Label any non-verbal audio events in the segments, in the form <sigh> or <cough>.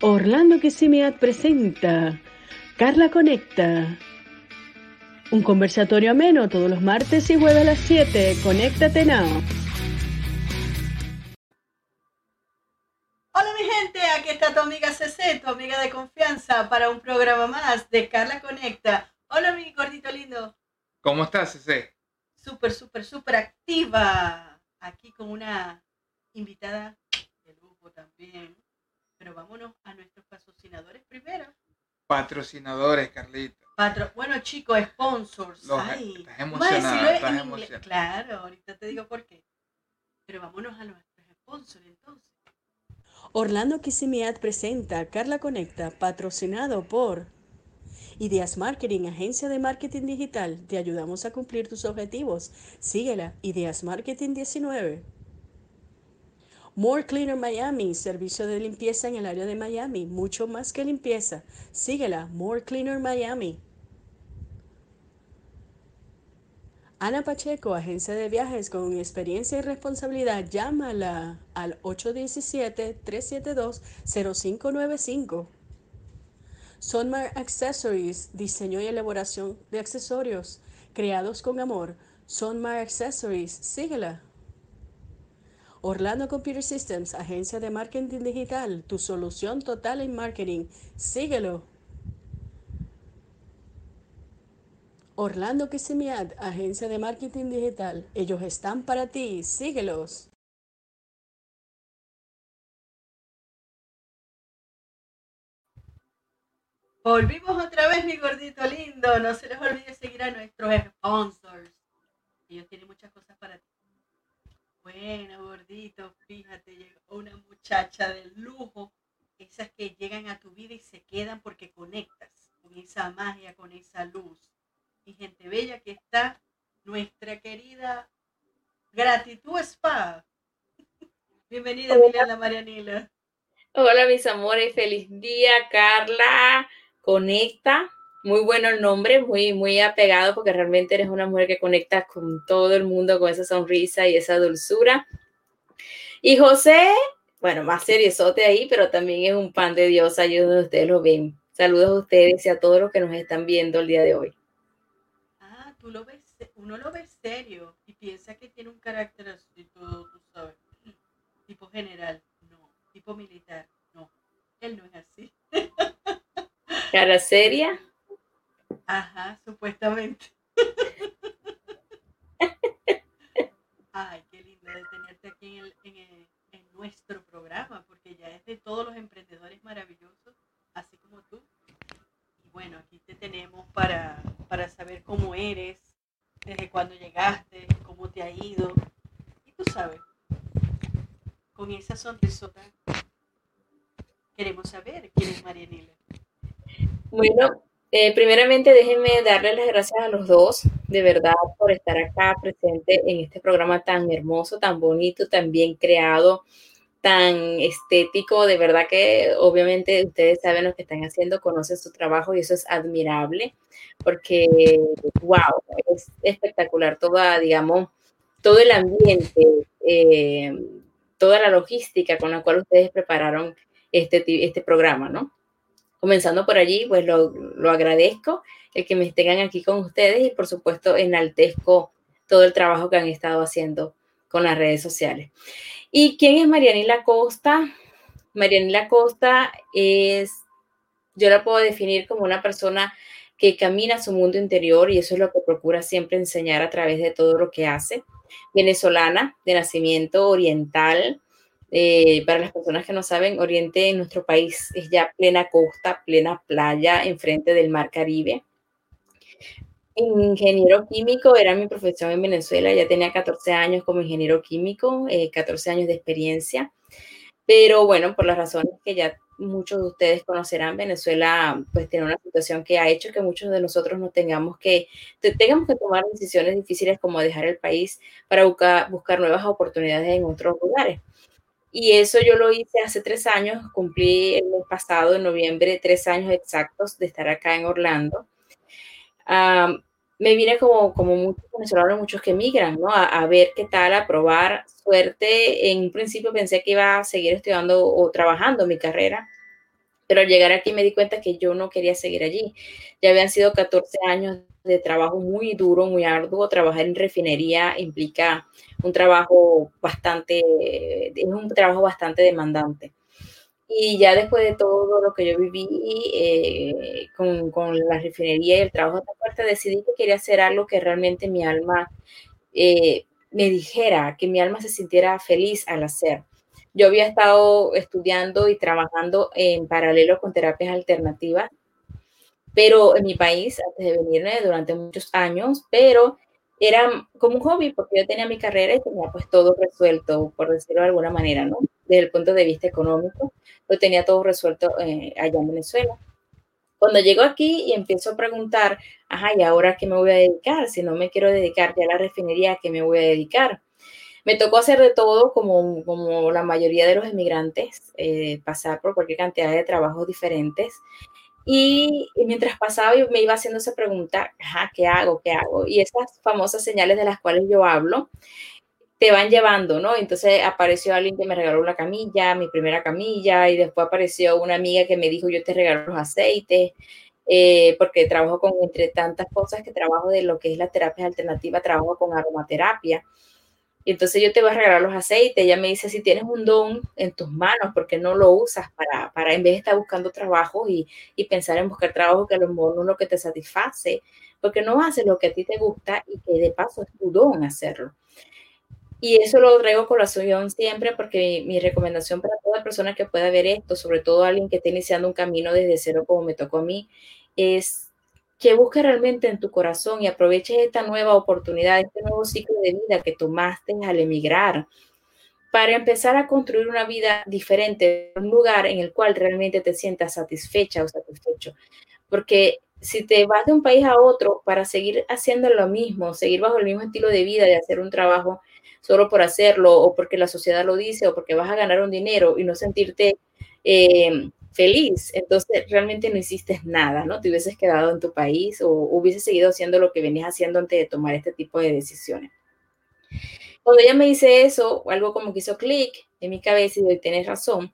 Orlando Kissimmee presenta Carla Conecta. Un conversatorio ameno todos los martes y jueves a las 7. Conéctate now. Hola mi gente, aquí está tu amiga CC, tu amiga de confianza, para un programa más de Carla Conecta. Hola mi gordito lindo. ¿Cómo estás, CC? Súper, súper, súper activa. Aquí con una invitada de lujo también. Pero vámonos a nuestros patrocinadores primero. Patrocinadores, Carlita. Patro bueno, chicos, sponsors. Los- Ay, estás emocionada, en emocionada. Claro, ahorita te digo por qué. Pero vámonos a nuestros sponsors entonces. Orlando Kissimmee presenta Carla Conecta, patrocinado por Ideas Marketing, agencia de marketing digital. Te ayudamos a cumplir tus objetivos. Síguela, Ideas Marketing 19. More Cleaner Miami, servicio de limpieza en el área de Miami, mucho más que limpieza. Síguela, More Cleaner Miami. Ana Pacheco, agencia de viajes con experiencia y responsabilidad, llámala al 817-372-0595. Sonmar Accessories, diseño y elaboración de accesorios creados con amor. Sonmar Accessories, síguela. Orlando Computer Systems, agencia de marketing digital, tu solución total en marketing. Síguelo. Orlando Kissimmee, agencia de marketing digital. Ellos están para ti. Síguelos. Volvimos otra vez, mi gordito lindo. No se les olvide seguir a nuestros sponsors. Ellos tienen muchas cosas para ti. Bueno, gordito, fíjate, llegó una muchacha de lujo. Esas que llegan a tu vida y se quedan porque conectas con esa magia, con esa luz. Y gente bella que está nuestra querida Gratitud Spa. Bienvenida, Emiliana Marianila. Hola mis amores, feliz día Carla, conecta, muy bueno el nombre, muy muy apegado porque realmente eres una mujer que conecta con todo el mundo con esa sonrisa y esa dulzura. Y José, bueno, más seriosote ahí, pero también es un pan de Dios, ahí donde ustedes lo ven. Saludos a ustedes y a todos los que nos están viendo el día de hoy. Ah, tú lo ves, uno lo ve serio y piensa que tiene un carácter así, todo, tú sabes, <clears throat> tipo general, no, tipo militar, no, él no es así. <laughs> Cara seria, Ajá, supuestamente. Ay, qué lindo de tenerte aquí en, el- en el- nuestro programa, porque ya es de todos los emprendedores maravillosos, así como tú. Y bueno, aquí te tenemos para, para saber cómo eres, desde cuándo llegaste, cómo te ha ido. Y tú sabes, con esa sonrisota, queremos saber quién es Marianela. Bueno, eh, primeramente déjenme darles las gracias a los dos, de verdad, por estar acá presente en este programa tan hermoso, tan bonito, tan bien creado, tan estético. De verdad que obviamente ustedes saben lo que están haciendo, conocen su trabajo y eso es admirable, porque, wow, es espectacular toda, digamos, todo el ambiente, eh, toda la logística con la cual ustedes prepararon este, este programa, ¿no? Comenzando por allí, pues lo, lo agradezco el que me tengan aquí con ustedes y por supuesto enaltezco todo el trabajo que han estado haciendo con las redes sociales. ¿Y quién es Marianela Costa? Marianela Costa es, yo la puedo definir como una persona que camina su mundo interior y eso es lo que procura siempre enseñar a través de todo lo que hace. Venezolana de nacimiento oriental, eh, para las personas que no saben, Oriente en nuestro país es ya plena costa, plena playa, enfrente del mar Caribe. Ingeniero químico era mi profesión en Venezuela, ya tenía 14 años como ingeniero químico, eh, 14 años de experiencia, pero bueno, por las razones que ya muchos de ustedes conocerán, Venezuela pues tiene una situación que ha hecho que muchos de nosotros no tengamos que, te- tengamos que tomar decisiones difíciles como dejar el país para buscar, buscar nuevas oportunidades en otros lugares. Y eso yo lo hice hace tres años, cumplí el mes pasado, en noviembre, tres años exactos de estar acá en Orlando. Am, me vine como, como muchos venezolanos, muchos que emigran, ¿no? A ver qué tal, a probar suerte. En un principio pensé que iba a seguir estudiando o trabajando mi carrera, Pero al llegar aquí me di cuenta que yo no quería seguir allí. Ya habían sido 14 años de trabajo muy duro, muy arduo. Trabajar en refinería implica un trabajo bastante, es un trabajo bastante demandante. Y ya después de todo lo que yo viví eh, con, con, la refinería y el trabajo tan fuerte, decidí que quería hacer algo que realmente mi alma eh, me dijera, que mi alma se sintiera feliz al hacer. Yo había estado estudiando y trabajando en paralelo con terapias alternativas, pero en mi país, antes de venirme, durante muchos años, pero era como un hobby porque yo tenía mi carrera y tenía pues todo resuelto, por decirlo de alguna manera, ¿no? Desde el punto de vista económico, lo tenía todo resuelto eh, allá en Venezuela. Cuando llego aquí y empiezo a preguntar, ajá, ¿y ahora qué me voy a dedicar? Si no me quiero dedicar ya a la refinería, ¿a qué me voy a dedicar? Me tocó hacer de todo como, como la mayoría de los emigrantes, eh, pasar por cualquier cantidad de trabajos diferentes. Y, mientras pasaba y me iba haciendo esa pregunta, ¿qué hago? ¿Qué hago? Y esas famosas señales de las cuales yo hablo te van llevando, ¿no? Entonces apareció alguien que me regaló una camilla, mi primera camilla, y después apareció una amiga que me dijo, yo te regalo los aceites, eh, porque trabajo con, entre tantas cosas que trabajo de lo que es la terapia alternativa, trabajo con aromaterapia. Y entonces yo te voy a regalar los aceites. Ella me dice, si tienes un don en tus manos, ¿por qué no lo usas para, para en vez de estar buscando trabajo y, y pensar en buscar trabajo que a lo no es lo que te satisface? Porque no haces lo que a ti te gusta y que de paso es tu don hacerlo. Y eso lo traigo con la siempre porque mi, mi, recomendación para toda persona que pueda ver esto, sobre todo alguien que esté iniciando un camino desde cero como me tocó a mí, es que busques realmente en tu corazón y aproveches esta nueva oportunidad, este nuevo ciclo de vida que tomaste al emigrar para empezar a construir una vida diferente, un lugar en el cual realmente te sientas satisfecha o satisfecho. Porque si te vas de un país a otro para seguir haciendo lo mismo, seguir bajo el mismo estilo de vida, de hacer un trabajo solo por hacerlo o porque la sociedad lo dice o porque vas a ganar un dinero y no sentirte eh, feliz, entonces realmente no hiciste nada, ¿no? Te hubieses quedado en tu país o hubieses seguido haciendo lo que venías haciendo antes de tomar este tipo de decisiones. Cuando ella me dice eso, algo como que hizo clic en mi cabeza y hoy tienes razón.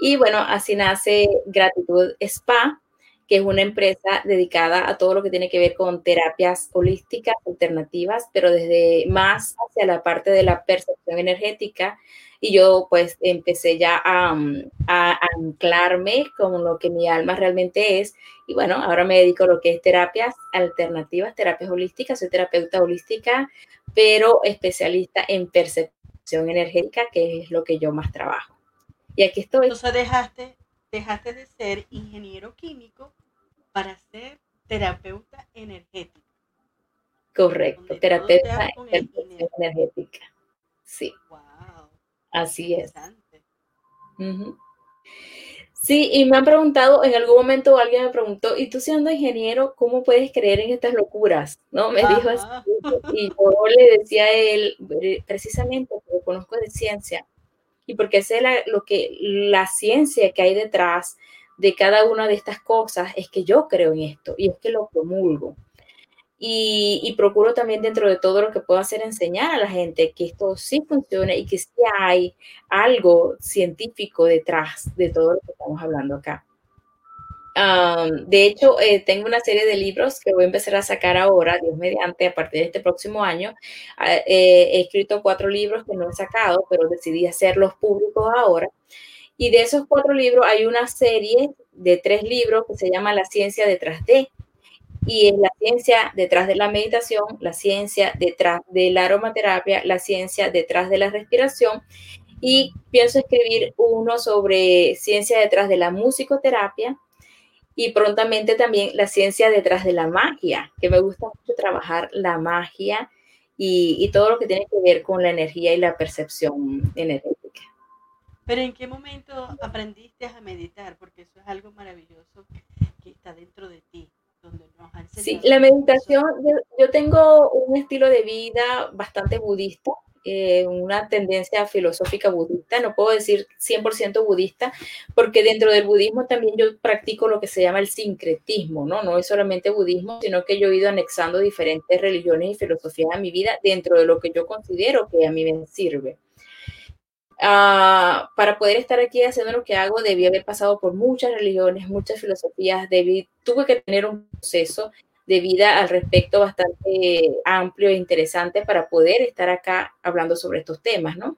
Y bueno, así nace Gratitud Spa, que es una empresa dedicada a todo lo que tiene que ver con terapias holísticas alternativas, pero desde más hacia la parte de la percepción energética y yo pues empecé ya mm, a, anclarme con lo que mi alma realmente es y bueno, ahora me dedico a lo que es terapias alternativas, terapias holísticas, soy terapeuta holística, pero especialista en percepción energética, que es lo que yo más trabajo. Y aquí estoy. Entonces dejaste, dejaste de ser ingeniero químico para ser terapeuta energética. Correcto, terapeuta energética. Sí. Así es. Sí, y me han preguntado, en algún momento alguien me preguntó, ¿y tú siendo ingeniero, cómo puedes creer en estas locuras? ¿No? Me dijo así. Y yo le decía a él, precisamente porque conozco de ciencia y porque sé lo que, la ciencia que hay detrás de cada una de estas cosas, es que yo creo en esto y es que lo promulgo. Y, procuro también dentro de todo lo que puedo hacer enseñar a la gente que esto sí funciona y que sí hay algo científico detrás de todo lo que estamos hablando acá. de hecho, eh, tengo una serie de libros que voy a empezar a sacar ahora, Dios mediante, a partir de este próximo año. Ah, eh, he escrito cuatro libros que no he sacado, pero decidí hacerlos públicos ahora. Y de esos cuatro libros hay una serie de tres libros que se llama La ciencia detrás de, y es la ciencia detrás de la meditación, la ciencia detrás de la aromaterapia, la ciencia detrás de la respiración y pienso escribir uno sobre ciencia detrás de la musicoterapia y prontamente también la ciencia detrás de la magia, que me gusta mucho trabajar la magia y, y todo lo que tiene que ver con la energía y la percepción energética. Pero ¿en qué momento aprendiste a meditar? Porque eso es algo maravilloso que está dentro de ti. Sí, la meditación, yo, tengo un estilo de vida bastante budista, eh, una tendencia filosófica budista, no puedo decir 100% budista, porque dentro del budismo también yo practico lo que se llama el sincretismo, ¿no? No es solamente budismo, sino que yo he ido anexando diferentes religiones y filosofías a mi vida dentro de lo que yo considero que a mí me sirve. Ah, para poder estar aquí haciendo lo que hago, debí haber pasado por muchas religiones, muchas filosofías, debí, tuve que tener un proceso de vida al respecto bastante amplio e interesante para poder estar acá hablando sobre estos temas, ¿no?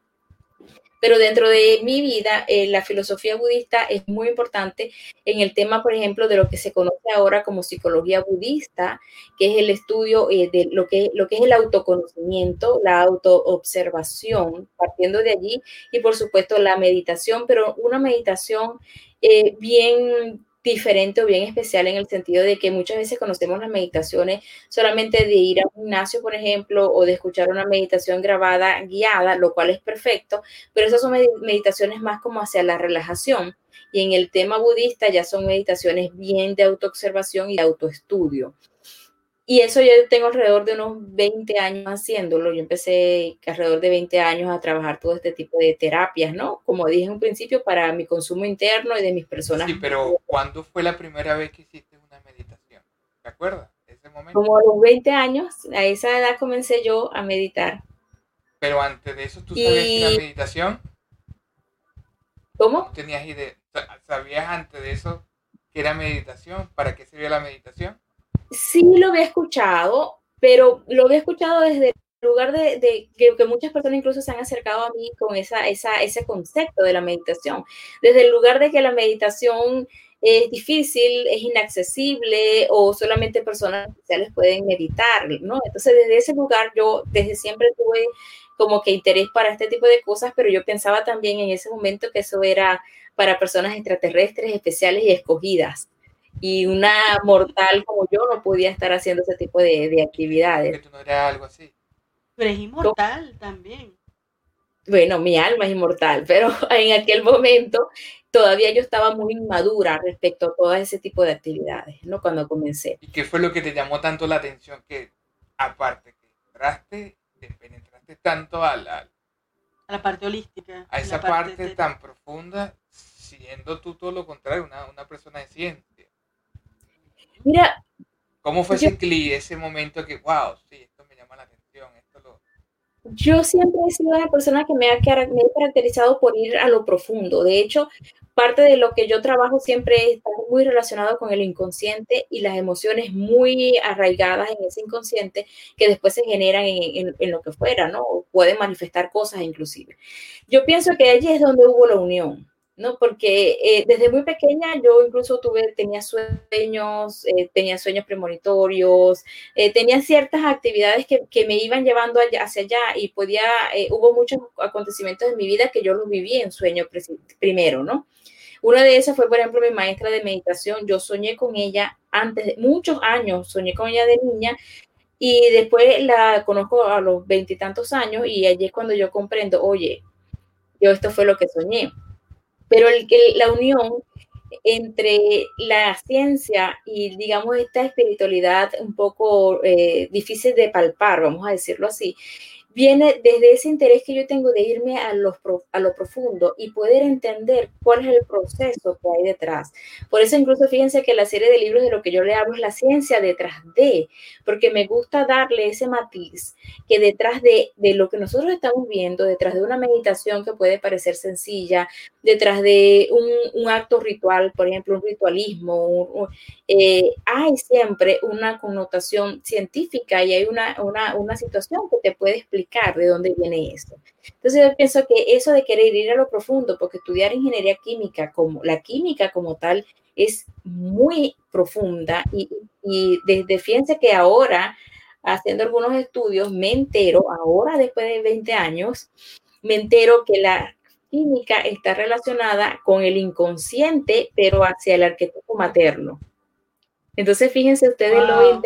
Pero dentro de mi vida, eh, la filosofía budista es muy importante en el tema, por ejemplo, de lo que se conoce ahora como psicología budista, que es el estudio eh, de lo que, lo que es el autoconocimiento, la autoobservación, partiendo de allí, y por supuesto la meditación, pero una meditación eh, bien diferente o bien especial en el sentido de que muchas veces conocemos las meditaciones solamente de ir a un gimnasio, por ejemplo, o de escuchar una meditación grabada, guiada, lo cual es perfecto, pero esas son meditaciones más como hacia la relajación. Y en el tema budista ya son meditaciones bien de autoobservación y autoestudio. Y eso yo tengo alrededor de unos 20 años haciéndolo. Yo empecé alrededor de 20 años a trabajar todo este tipo de terapias, ¿no? Como dije en un principio, para mi consumo interno y de mis personas. Sí, pero ¿cuándo fue la primera vez que hiciste una meditación? ¿Te acuerdas? Ese momento. Como a los 20 años, a esa edad comencé yo a meditar. Pero antes de eso, ¿tú sabías que era meditación? ¿Cómo? ¿Tenías idea? ¿Sabías antes de eso que era meditación? ¿Para qué servía la meditación? Sí lo había escuchado, pero lo había escuchado desde el lugar de, que, muchas personas incluso se han acercado a mí con esa, ese concepto de la meditación, desde el lugar de que la meditación es difícil, es inaccesible o solamente personas especiales pueden meditar, ¿no? Entonces, desde ese lugar yo desde siempre tuve como que interés para este tipo de cosas, pero yo pensaba también en ese momento que eso era para personas extraterrestres especiales y escogidas y una mortal como yo no podía estar haciendo ese tipo de, actividades. Que tú no eras algo así. Pero es inmortal también. Bueno, mi alma es inmortal, pero <laughs> en aquel momento todavía yo estaba muy inmadura respecto a todo ese tipo de actividades, ¿no? Cuando comencé. ¿Y qué fue lo que te llamó tanto la atención que, aparte que entraste, te penetraste tanto a la, a la parte holística? A esa parte, tan profunda, siendo tú todo lo contrario, una, una persona de ciencia. Mira. ¿Cómo fue ese clic, ese momento que, wow, sí, esto me llama la atención? Esto lo... Yo siempre he sido una persona que me ha, me ha caracterizado por ir a lo profundo. De hecho, parte de lo que yo trabajo siempre está muy relacionado con el inconsciente y las emociones muy arraigadas en ese inconsciente que después se generan en, en, lo que fuera, ¿no? pueden manifestar cosas inclusive. Yo pienso que allí es donde hubo la unión. ¿No? Porque eh, desde muy pequeña yo incluso tuve, tenía sueños, eh, tenía sueños premonitorios, eh, tenía ciertas actividades que, que, me iban llevando allá, hacia allá y podía, hubo muchos acontecimientos en mi vida que yo los viví en sueño primero, ¿no? Una de esas fue, por ejemplo, mi maestra de meditación. Yo soñé con ella antes de muchos años, soñé con ella de niña y después la conozco a los veintitantos años y allí es cuando yo comprendo, oye, yo esto fue lo que soñé pero el, la unión entre la ciencia y, digamos, esta espiritualidad un poco eh, difícil de palpar, vamos a decirlo así, viene desde ese interés que yo tengo de irme a, los, a lo profundo y poder entender cuál es el proceso que hay detrás. Por eso incluso fíjense que la serie de libros de lo que yo le hablo es la ciencia detrás de, porque me gusta darle ese matiz que detrás de, de lo que nosotros estamos viendo, detrás de una meditación que puede parecer sencilla, detrás de un, un acto ritual, por ejemplo, un ritualismo, eh, hay siempre una connotación científica y hay una, una, una situación que te puede explicar de dónde viene esto. Entonces yo pienso que eso de querer ir a lo profundo, porque estudiar ingeniería química como la química como tal es muy profunda y, y desde fíjense que ahora haciendo algunos estudios me entero, ahora después de 20 años, me entero que la química está relacionada con el inconsciente, pero hacia el arquetipo materno. Entonces, fíjense ustedes lo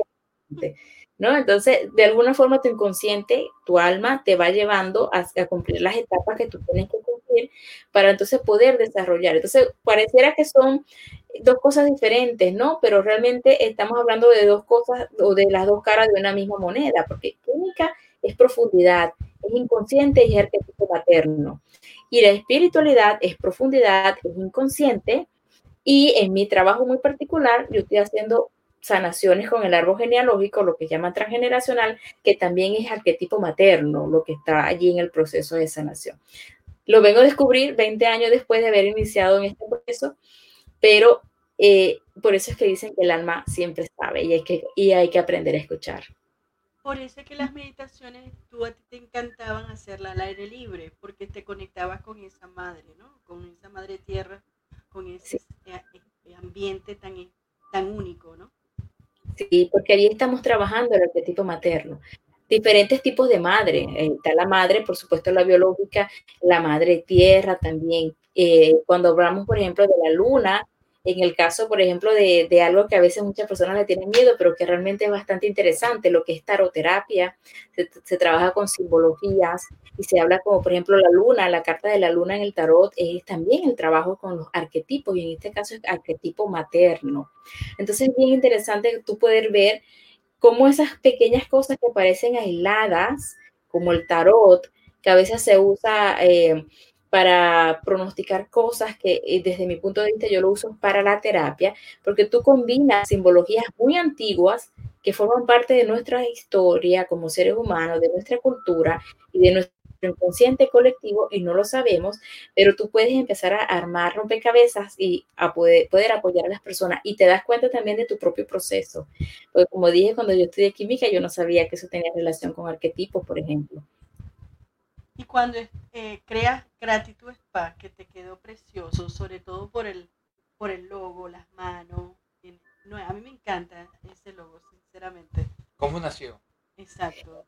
interesante. ¿No? Entonces, de alguna forma tu inconsciente, tu alma te va llevando a, cumplir las etapas que tú tienes que cumplir para entonces poder desarrollar. Entonces, pareciera que son dos cosas diferentes, ¿no? Pero realmente estamos hablando de dos cosas o de las dos caras de una misma moneda, porque química es profundidad, es inconsciente y es arquetipo materno. Y la espiritualidad es profundidad, es inconsciente. Y en mi trabajo muy particular, yo estoy haciendo sanaciones con el árbol genealógico, lo que llaman transgeneracional, que también es arquetipo materno, lo que está allí en el proceso de sanación. lo vengo a descubrir 20 años después de haber iniciado en este proceso, pero eh, por eso es que dicen que el alma siempre sabe y hay que, y hay que aprender a escuchar. Por eso es que las meditaciones tú a ti te encantaban hacerlas al aire libre, porque te conectabas con esa madre, ¿no? Con esa madre tierra, con ese eh, eh, ambiente tan, tan único, ¿no? Sí, porque ahí estamos trabajando el arquetipo materno. Diferentes tipos de madre. está la madre, por supuesto, la biológica, la madre tierra también. cuando hablamos, por ejemplo, de la luna, en el caso, por ejemplo, de, de, algo que a veces muchas personas le tienen miedo, pero que realmente es bastante interesante, lo que es taroterapia, se, se, trabaja con simbologías y se habla como, por ejemplo, la luna, la carta de la luna en el tarot es también el trabajo con los arquetipos y en este caso es arquetipo materno. Entonces es bien interesante tú poder ver cómo esas pequeñas cosas que parecen aisladas, como el tarot, que a veces se usa... Eh, para pronosticar cosas que eh, desde mi punto de vista yo lo uso para la terapia, porque tú combinas simbologías muy antiguas que forman parte de nuestra historia como seres humanos, de nuestra cultura y de nuestro inconsciente colectivo y no lo sabemos, pero tú puedes empezar a armar rompecabezas y a poder, poder apoyar a las personas y te das cuenta también de tu propio proceso. Porque como dije, cuando yo estudié química, yo no sabía que eso tenía relación con arquetipos, por ejemplo. Y cuando eh, creas Gratitud Spa, que te quedó precioso, sobre todo por el, por el logo, las manos. No, a mí me encanta ese logo, sinceramente. ¿Cómo nació? Exacto.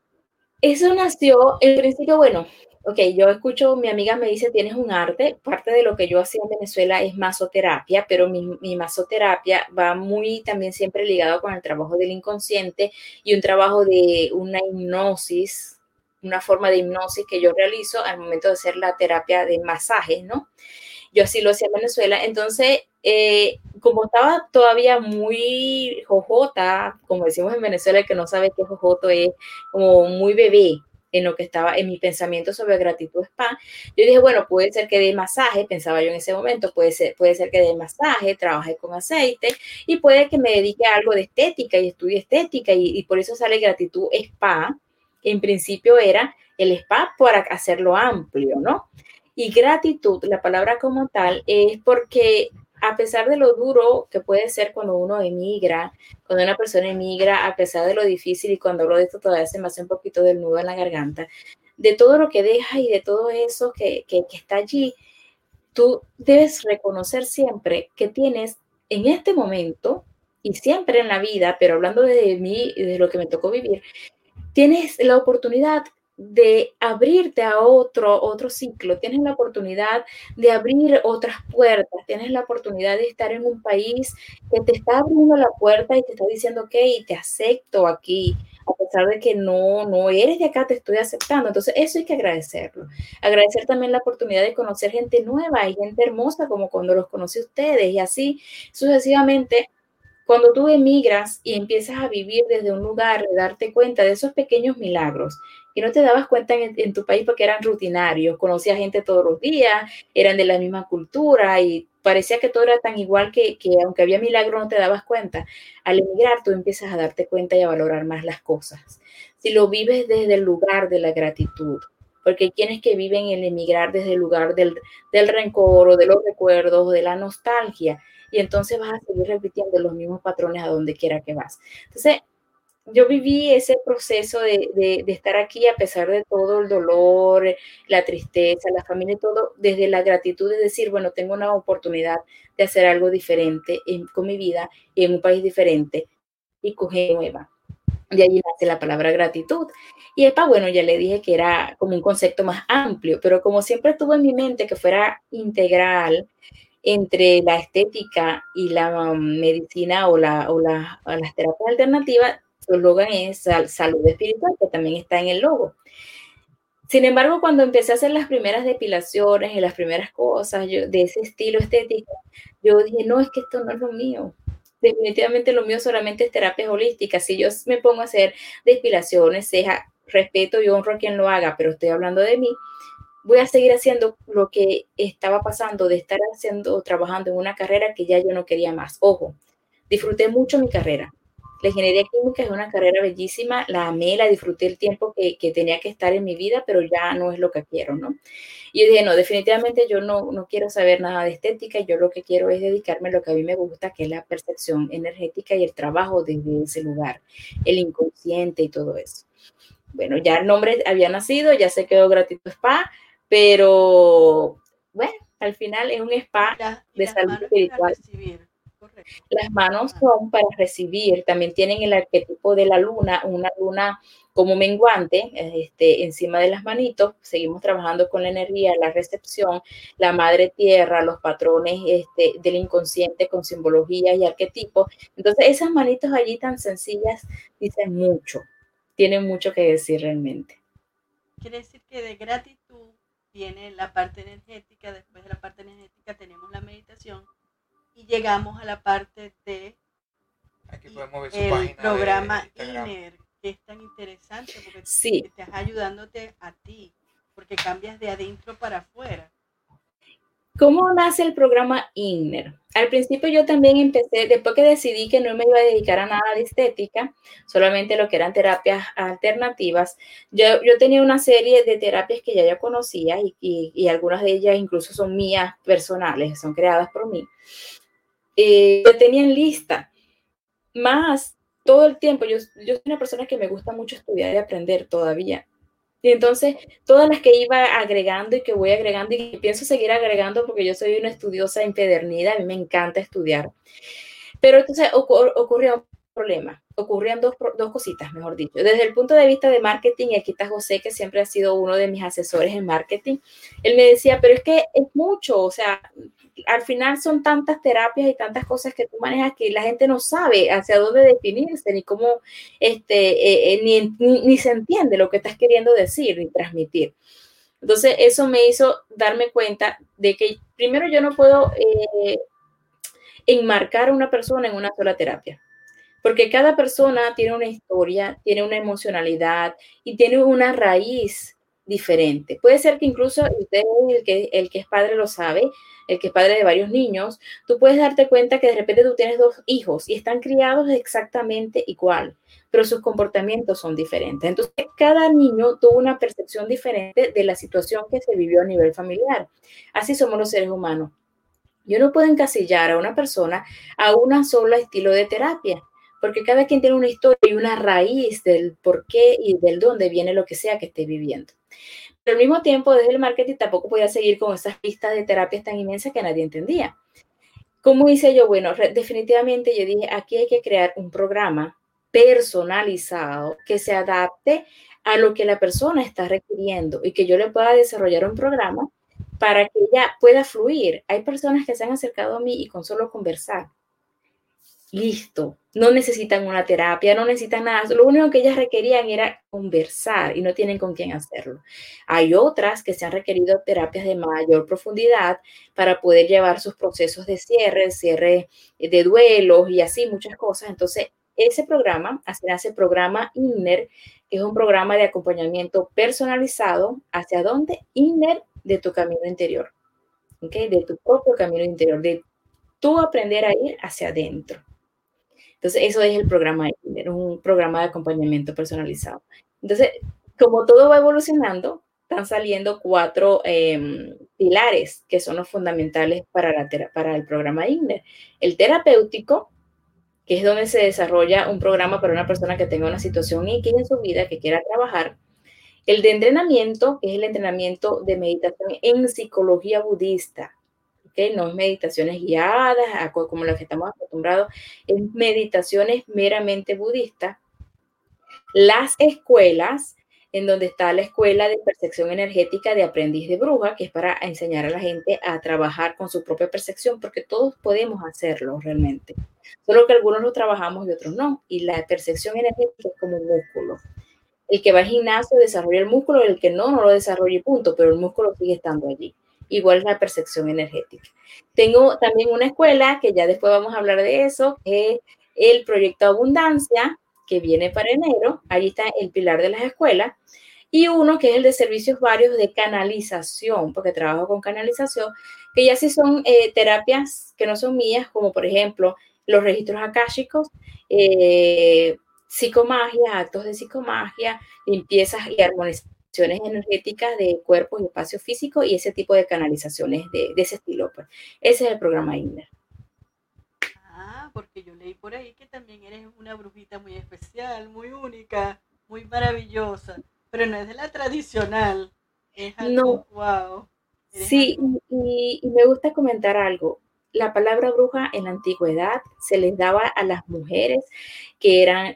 Eso nació, en principio, bueno, ok, yo escucho, mi amiga me dice, tienes un arte, parte de lo que yo hacía en Venezuela es masoterapia, pero mi, mi masoterapia va muy también siempre ligado con el trabajo del inconsciente y un trabajo de una hipnosis, una forma de hipnosis que yo realizo al momento de hacer la terapia de masaje, ¿no? Yo así lo hacía en Venezuela. Entonces, eh, como estaba todavía muy jojota, como decimos en Venezuela, que no sabe qué jojoto es, como muy bebé en lo que estaba en mi pensamiento sobre gratitud spa, yo dije, bueno, puede ser que de masaje, pensaba yo en ese momento, puede ser, puede ser que de masaje, trabaje con aceite y puede que me dedique a algo de estética y estudie estética y, y por eso sale gratitud spa, en principio era el spa para hacerlo amplio, ¿no? Y gratitud, la palabra como tal, es porque a pesar de lo duro que puede ser cuando uno emigra, cuando una persona emigra, a pesar de lo difícil, y cuando hablo de esto todavía se me hace un poquito del nudo en la garganta, de todo lo que deja y de todo eso que, que, que está allí, tú debes reconocer siempre que tienes en este momento y siempre en la vida, pero hablando de mí y de lo que me tocó vivir, tienes la oportunidad de abrirte a otro, otro ciclo, tienes la oportunidad de abrir otras puertas, tienes la oportunidad de estar en un país que te está abriendo la puerta y te está diciendo, ok, te acepto aquí, a pesar de que no, no eres de acá, te estoy aceptando. Entonces, eso hay que agradecerlo. Agradecer también la oportunidad de conocer gente nueva y gente hermosa como cuando los conocí ustedes y así sucesivamente cuando tú emigras y empiezas a vivir desde un lugar, de darte cuenta de esos pequeños milagros que no te dabas cuenta en, tu país porque eran rutinarios, conocías gente todos los días, eran de la misma cultura y parecía que todo era tan igual que, que aunque había milagros no te dabas cuenta. Al emigrar tú empiezas a darte cuenta y a valorar más las cosas. Si lo vives desde el lugar de la gratitud, porque hay quienes que viven el emigrar desde el lugar del, del rencor o de los recuerdos o de la nostalgia, y entonces vas a seguir repitiendo los mismos patrones a donde quiera que vas. Entonces, yo viví ese proceso de, de, estar aquí a pesar de todo el dolor, la tristeza, la familia y todo, desde la gratitud de decir, bueno, tengo una oportunidad de hacer algo diferente en, con mi vida y en un país diferente y coger nueva. De allí nace la palabra gratitud. Y EPA, bueno, ya le dije que era como un concepto más amplio, pero como siempre tuve en mi mente que fuera integral, entre la estética y la um, medicina o, la, o, la, las terapias alternativas, su eslogan es salud espiritual, que también está en el logo. Sin embargo, cuando empecé a hacer las primeras depilaciones y las primeras cosas yo, de ese estilo estético, yo dije, no, es que esto no es lo mío. Definitivamente lo mío solamente es terapia holística. Si yo me pongo a hacer depilaciones, ceja, respeto y honro a quien lo haga, pero estoy hablando de mí, voy a seguir haciendo lo que estaba pasando de estar haciendo, trabajando en una carrera que ya yo no quería más. Ojo, disfruté mucho mi carrera, La ingeniería química es una carrera bellísima, la amé, la disfruté el tiempo que, que, tenía que estar en mi vida, pero ya no es lo que quiero, ¿no? Y yo dije, no, definitivamente yo no, no quiero saber nada de estética, yo lo que quiero es dedicarme a lo que a mí me gusta, que es la percepción energética y el trabajo desde ese lugar, el inconsciente y todo eso. Bueno, ya el nombre había nacido, ya se quedó Gratitud Spa, pero bueno, al final es un spa de salud espiritual. Las manos son para recibir, también tienen el arquetipo de la luna, una luna como menguante, este, encima de las manitos, seguimos trabajando con la energía, la recepción, la madre tierra, los patrones este, del inconsciente con simbología y arquetipos. Entonces, esas manitos allí tan sencillas dicen mucho, tienen mucho que decir realmente. Quiere decir que de gratitud viene la parte energética, después de la parte energética tenemos la meditación y llegamos a la parte de Aquí podemos ver su el programa INER, que es tan interesante porque sí. estás ayudándote a ti, porque cambias de adentro para afuera. ¿Cómo nace el programa INNER? Al principio yo también empecé, después que decidí que no me iba a dedicar a nada de estética, solamente lo que eran terapias alternativas, yo, yo tenía una serie de terapias que ya yo conocía y, y, algunas de ellas incluso son mías personales, son creadas por mí. Eh, yo tenía en lista, más todo el tiempo, yo, yo soy una persona que me gusta mucho estudiar y aprender todavía. Y entonces, todas las que iba agregando y que voy agregando y pienso seguir agregando porque yo soy una estudiosa empedernida, a mí me encanta estudiar. Pero entonces ocurrió un problema, ocurrían dos, dos cositas, mejor dicho. Desde el punto de vista de marketing, y aquí está José, que siempre ha sido uno de mis asesores en marketing, él me decía, pero es que es mucho, o sea, al final son tantas terapias y tantas cosas que tú manejas que la gente no sabe hacia dónde definirse, ni cómo, este, eh, eh, ni, ni, se entiende lo que estás queriendo decir ni transmitir. Entonces, eso me hizo darme cuenta de que primero yo no puedo eh, enmarcar a una persona en una sola terapia, porque cada persona tiene una historia, tiene una emocionalidad y tiene una raíz diferente. Puede ser que incluso usted, el que, el que es padre, lo sabe, el que es padre de varios niños, tú puedes darte cuenta que de repente tú tienes dos hijos y están criados exactamente igual, pero sus comportamientos son diferentes. Entonces, cada niño tuvo una percepción diferente de la situación que se vivió a nivel familiar. Así somos los seres humanos. Yo no puedo encasillar a una persona a una sola estilo de terapia, porque cada quien tiene una historia y una raíz del por qué y del dónde viene lo que sea que esté viviendo. Pero al mismo tiempo, desde el marketing tampoco podía seguir con esas pistas de terapias tan inmensas que nadie entendía. ¿Cómo hice yo? Bueno, definitivamente yo dije, aquí hay que crear un programa personalizado que se adapte a lo que la persona está requiriendo y que yo le pueda desarrollar un programa para que ella pueda fluir. Hay personas que se han acercado a mí y con solo conversar listo, no necesitan una terapia, no necesitan nada, lo único que ellas requerían era conversar y no tienen con quién hacerlo. Hay otras que se han requerido terapias de mayor profundidad para poder llevar sus procesos de cierre, cierre de duelos y así muchas cosas. Entonces, ese programa, hace el programa INNER, que es un programa de acompañamiento personalizado, ¿hacia dónde? INNER de tu camino interior, ¿ok? De tu propio camino interior, de tú aprender a ir hacia adentro. Entonces, eso es el programa un programa de acompañamiento personalizado. Entonces, como todo va evolucionando, están saliendo cuatro em, pilares que son los fundamentales para el programa INDER. El terapéutico, que es donde se desarrolla un programa para una persona que tenga una situación X en su vida, que quiera trabajar. El de entrenamiento, que es el entrenamiento de meditación en psicología budista, no es meditaciones guiadas, como las que estamos acostumbrados, es meditaciones meramente budistas. Las escuelas, en donde está la escuela de percepción energética de aprendiz de bruja, que es para enseñar a la gente a trabajar con su propia percepción, porque todos podemos hacerlo realmente. Solo que algunos lo trabajamos y otros no. Y la percepción energética es como un músculo. El que va al gimnasio desarrolla el músculo, el que no, no lo desarrolla y punto, pero el músculo sigue estando allí igual la percepción energética. Tengo también una escuela, que ya después vamos a hablar de eso, es el proyecto Abundancia, que viene para enero. Ahí está el pilar de las escuelas. Y uno que es el de servicios varios de canalización, porque trabajo con canalización, que ya sí son eh, terapias que no son mías, como por ejemplo los registros akáshicos, eh, psicomagia, actos de psicomagia, limpiezas y energéticas de cuerpos y espacio físico y ese tipo de canalizaciones de, ese estilo. Pues. Ese es el programa INDER. Ah, porque yo leí por ahí que también eres una brujita muy especial, muy única, muy maravillosa, pero no es de la tradicional. Es algo, no. wow. Sí, y, me gusta comentar algo la palabra bruja en la antigüedad se les daba a las mujeres que eran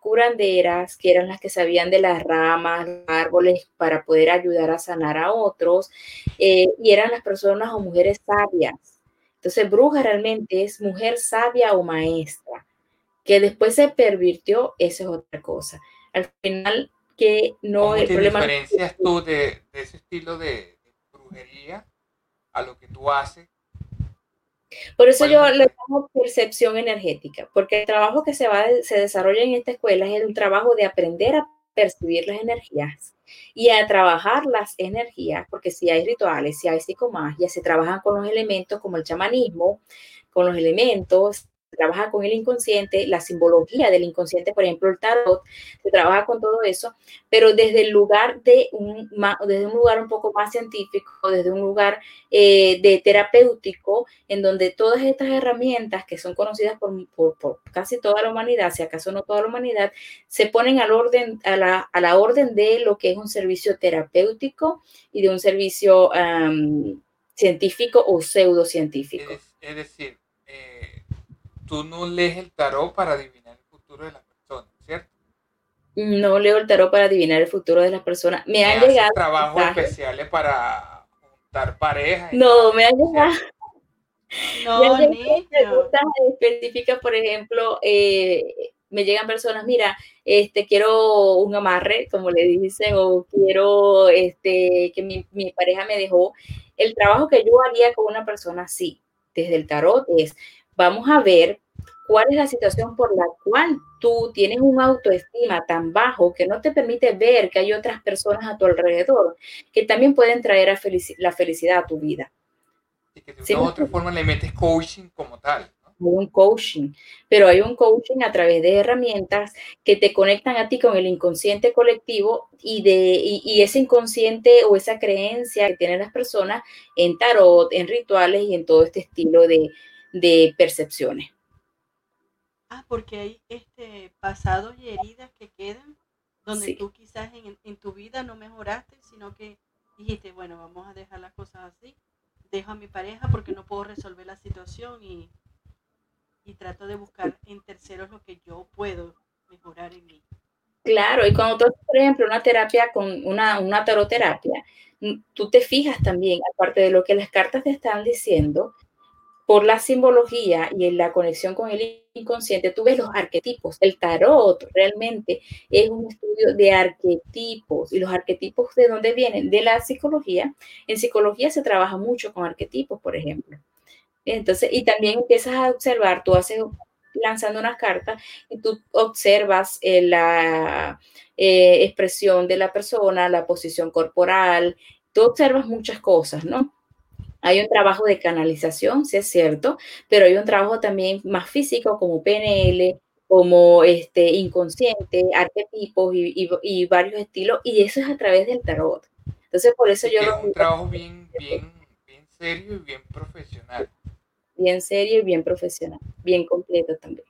curanderas, que eran las que sabían de las ramas, árboles para poder ayudar a sanar a otros, eh, y eran las personas o mujeres sabias. Entonces, bruja realmente es mujer sabia o maestra, que después se pervirtió, eso es otra cosa. Al final, que no el problema. diferencias tú de, ese estilo de brujería a lo que tú haces por eso yo le llamo percepción energética, porque el trabajo que se, va, se desarrolla en esta escuela es un trabajo de aprender a percibir las energías y a trabajar las energías, porque si hay rituales, si hay psicomagia, se trabajan con los elementos como el chamanismo, con los elementos, trabaja con el inconsciente, la simbología del inconsciente, por ejemplo, el tarot, se trabaja con todo eso, pero desde el lugar de un, desde un lugar un poco más científico, desde un lugar eh, de terapéutico, en donde todas estas herramientas que son conocidas por, casi toda la humanidad, si acaso no toda la humanidad, se ponen al orden, a, la, a la orden de lo que es un servicio terapéutico y de un servicio científico o pseudocientífico. Es, es decir, tú no lees el tarot para adivinar el futuro de las personas, ¿cierto? No leo el tarot para adivinar el futuro de las personas. Me, han llegado trabajos especiales para juntar parejas. No, me han llegado. No, ni preguntas específicas, por ejemplo, eh, me llegan personas, mira, este, quiero un amarre, como le dicen, o quiero este, que mi, mi pareja me dejó. El trabajo que yo haría con una persona así, desde el tarot, es vamos a ver cuál es la situación por la cual tú tienes un autoestima tan bajo que no te permite ver que hay otras personas a tu alrededor que también pueden traer a la felicidad a tu vida. Y que de una u otra forma le metes coaching como tal. Un coaching, pero hay un coaching a través de herramientas que te conectan a ti con el inconsciente colectivo y, de, y ese inconsciente o esa creencia que tienen las personas en tarot, en rituales y en todo este estilo de, de percepciones. Ah, porque hay este pasados y heridas que quedan donde tú quizás en, tu vida no mejoraste, sino que dijiste, bueno, vamos a dejar las cosas así, dejo a mi pareja porque no puedo resolver la situación y, y trato de buscar en terceros lo que yo puedo mejorar en mí. Claro, y cuando tú, por ejemplo, una terapia con una, una taroterapia, tú te fijas también, aparte de lo que las cartas te están diciendo, por la simbología y en la conexión con el inconsciente, tú ves los arquetipos. El tarot realmente es un estudio de arquetipos. ¿Y los arquetipos de dónde vienen? De la psicología. En psicología se trabaja mucho con arquetipos, por ejemplo. Entonces, y también empiezas a observar, tú haces lanzando unas cartas y tú observas eh, la eh, expresión de la persona, la posición corporal, tú observas muchas cosas, ¿no? Hay un trabajo de canalización, sí es cierto, pero hay un trabajo también más físico como PNL, como este inconsciente, arquetipos y, varios estilos, y eso es a través del tarot. Entonces, por eso yo... Es un trabajo bien, bien, bien serio y bien profesional. Bien serio y bien profesional, bien completo también.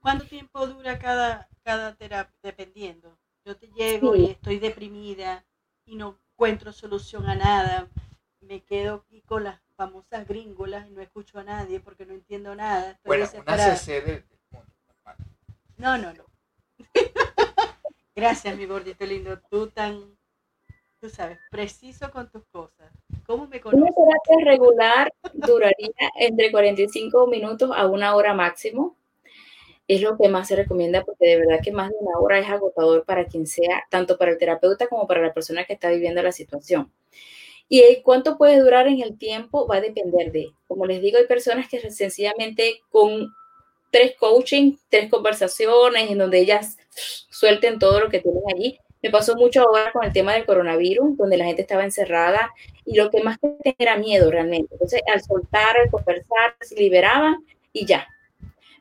¿Cuánto tiempo dura cada, cada terapia? Dependiendo. Yo te llego y estoy deprimida y no encuentro solución a nada me quedo aquí con las famosas gringolas y no escucho a nadie porque no entiendo nada. bueno, una CC del mundo. No, no, no. <laughs> Gracias, mi gordito lindo. Tú tan, tú sabes, preciso con tus cosas. ¿Cómo me conoces? Una terapia regular duraría entre 45 minutos a una hora máximo. Es lo que más se recomienda porque de verdad que más de una hora es agotador para quien sea, tanto para el terapeuta como para la persona que está viviendo la situación. Y cuánto puede durar en el tiempo va a depender de, como les digo, hay personas que sencillamente con tres coaching, tres conversaciones en donde ellas suelten todo lo que tienen allí. Me pasó mucho ahora con el tema del coronavirus, donde la gente estaba encerrada y lo que más tenía era miedo realmente. Entonces, al soltar, al conversar, se liberaban y ya.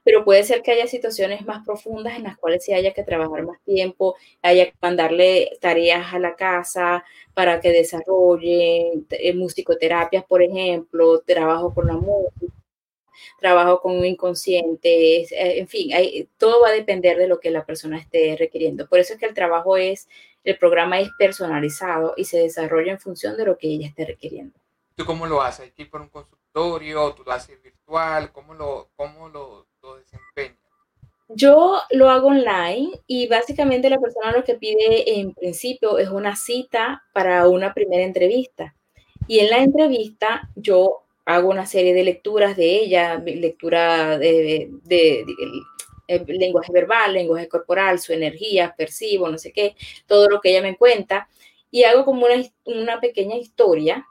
Pero puede ser que haya situaciones más profundas en las cuales sí haya que trabajar más tiempo, haya que mandarle tareas a la casa para que desarrolle eh, musicoterapias, por ejemplo, trabajo con la música trabajo con un inconsciente, eh, en fin, todo va a depender de lo que la persona esté requiriendo. Por eso es que el trabajo es, el programa es personalizado y se desarrolla en función de lo que ella esté requiriendo. ¿Tú cómo lo haces? ¿Hay que ir por un consultorio? ¿Tú lo haces virtual? ¿Cómo lo, cómo lo, lo? Yo lo hago online y básicamente la persona lo que pide en principio es una cita para una primera entrevista. Y en la entrevista yo hago una serie de lecturas de ella, lectura de, eh, lenguaje verbal, lenguaje corporal, su energía, percibo, no sé qué, todo lo que ella me cuenta, y hago como una, una pequeña historia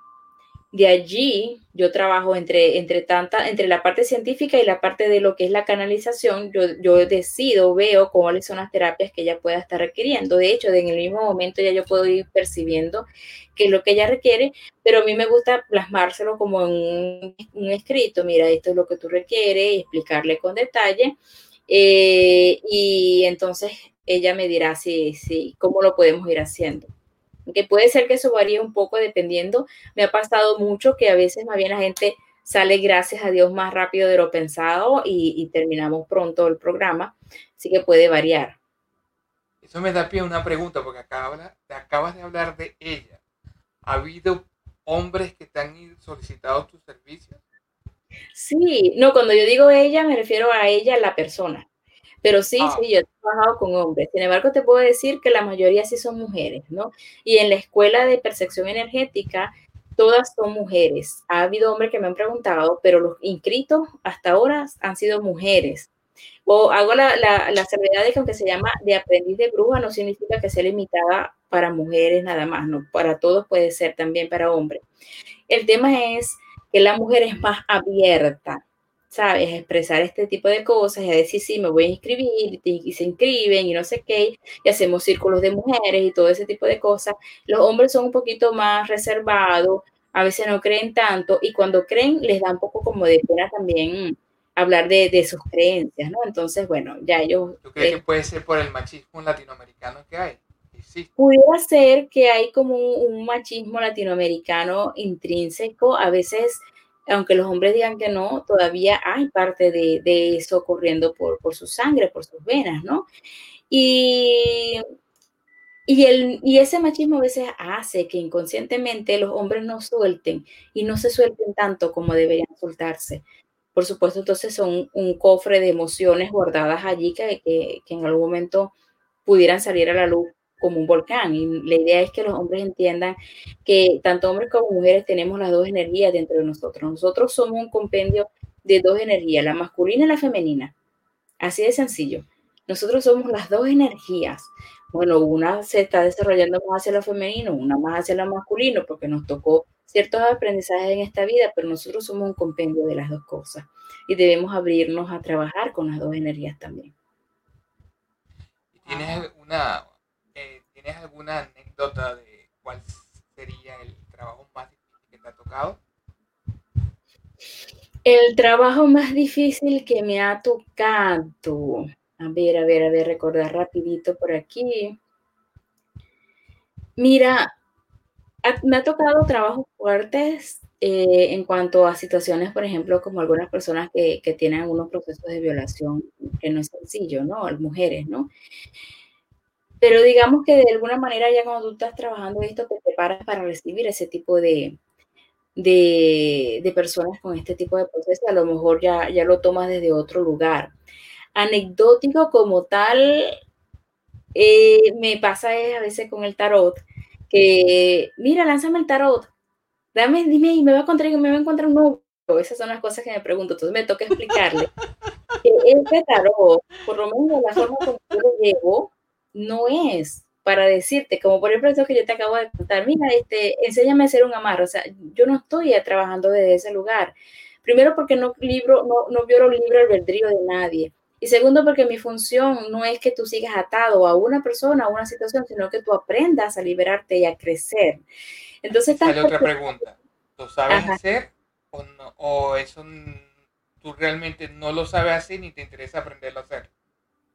de allí yo trabajo entre, entre, tanta, entre la parte científica y la parte de lo que es la canalización, yo, yo decido, veo cuáles son las terapias que ella pueda estar requiriendo. De hecho, en el mismo momento ya yo puedo ir percibiendo qué es lo que ella requiere, pero a mí me gusta plasmárselo como en un, escrito, mira, esto es lo que tú requieres, y explicarle con detalle. Eh, y entonces ella me dirá si, si, cómo lo podemos ir haciendo que puede ser que eso varíe un poco dependiendo. Me ha pasado mucho que a veces más bien la gente sale, gracias a Dios, más rápido de lo pensado y, terminamos pronto el programa, así que puede variar. Eso me da pie a una pregunta, porque acabas, acabas de hablar de ella. ¿Ha habido hombres que te han solicitado tus servicios? Sí, no, cuando yo digo ella, me refiero a ella, la persona. Pero sí, ah. sí, yo he trabajado con hombres. Sin embargo, te puedo decir que la mayoría sí son mujeres, ¿no? Y en la escuela de percepción energética, todas son mujeres. Ha habido hombres que me han preguntado, pero los inscritos hasta ahora han sido mujeres. O hago la, la, la de que aunque se llama de aprendiz de bruja, no significa que sea limitada para mujeres nada más, no, para todos puede ser también para hombres. El tema es que la mujer es más abierta, ¿sabes? Expresar este tipo de cosas y decir, sí, me voy a inscribir y, se inscriben y no sé qué, y hacemos círculos de mujeres y todo ese tipo de cosas. Los hombres son un poquito más reservados, a veces no creen tanto y cuando creen les da un poco como de pena también hablar de, sus creencias, ¿no? Entonces, bueno, ya ellos... ¿Tú crees que puede ser por el machismo latinoamericano que hay? Sí. Pudiera ser que hay como un machismo latinoamericano intrínseco, a veces aunque los hombres digan que no, todavía hay parte de, eso corriendo por, su sangre, por sus venas, ¿no? Y, y, el, y ese machismo a veces hace que inconscientemente los hombres no suelten y no se suelten tanto como deberían soltarse. Por supuesto, entonces son un cofre de emociones guardadas allí que, que en algún momento pudieran salir a la luz como un volcán. Y la idea es que los hombres entiendan que tanto hombres como mujeres tenemos las dos energías dentro de nosotros. Nosotros somos un compendio de dos energías, la masculina y la femenina. Así de sencillo. Nosotros somos las dos energías. Bueno, una se está desarrollando más hacia lo femenino, una más hacia lo masculino, porque nos tocó ciertos aprendizajes en esta vida, pero nosotros somos un compendio de las dos cosas y debemos abrirnos a trabajar con las dos energías también. ¿Tienes una, ¿Tienes alguna anécdota de cuál sería el trabajo más difícil que te ha tocado? El trabajo más difícil que me ha tocado. A ver, a ver, a ver, recordar rapidito por aquí. Mira, me ha tocado trabajos fuertes eh, en cuanto a situaciones, por ejemplo, como algunas personas que, que, tienen algunos procesos de violación, que no es sencillo, ¿no? Las mujeres, ¿no? Pero digamos que de alguna manera ya cuando tú estás trabajando esto, te preparas para recibir ese tipo de, de, personas con este tipo de procesos. A lo mejor ya, ya lo tomas desde otro lugar. Anecdótico como tal, eh, me pasa a veces con el tarot, que, mira, lánzame el tarot, dame, dime, y me va a encontrar, me va a encontrar un nuevo. Esas son las cosas que me pregunto, entonces me toca explicarle <laughs> que este tarot, por lo menos de la forma como yo lo llevo, no es para decirte, como por ejemplo esto que yo te acabo de contar, mira, este, enséñame a hacer un amarro, o sea, yo no estoy trabajando desde ese lugar. Primero porque no, libro, no, no violo libre albedrío de nadie. Y segundo, porque mi función no es que tú sigas atado a una persona, a una situación, sino que tú aprendas a liberarte y a crecer. Entonces, Sale otra pregunta. ¿Tú sabes hacer o, no, o eso tú realmente no lo sabes hacer ni te interesa aprenderlo a hacer?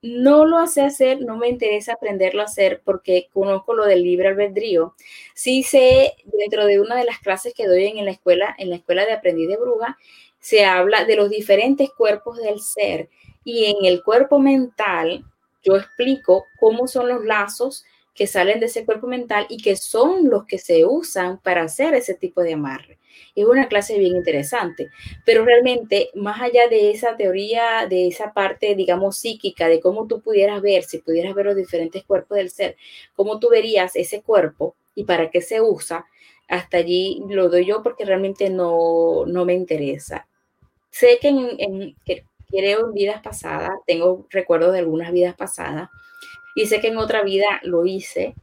No lo sé hacer, no me interesa aprenderlo a hacer porque conozco lo del libre albedrío. Sí sé, dentro de una de las clases que doy en la escuela, en la escuela de aprendiz de bruja, se habla de los diferentes cuerpos del ser y en el cuerpo mental yo explico cómo son los lazos que salen de ese cuerpo mental y que son los que se usan para hacer ese tipo de amarre. Es una clase bien interesante, pero realmente más allá de esa teoría, de esa parte, digamos, psíquica, de cómo tú pudieras ver, si pudieras ver los diferentes cuerpos del ser, cómo tú verías ese cuerpo y para qué se usa, hasta allí lo doy yo porque realmente no, no me interesa. Sé que en, en, creo en vidas pasadas, tengo recuerdos de algunas vidas pasadas, y sé que en otra vida lo hice,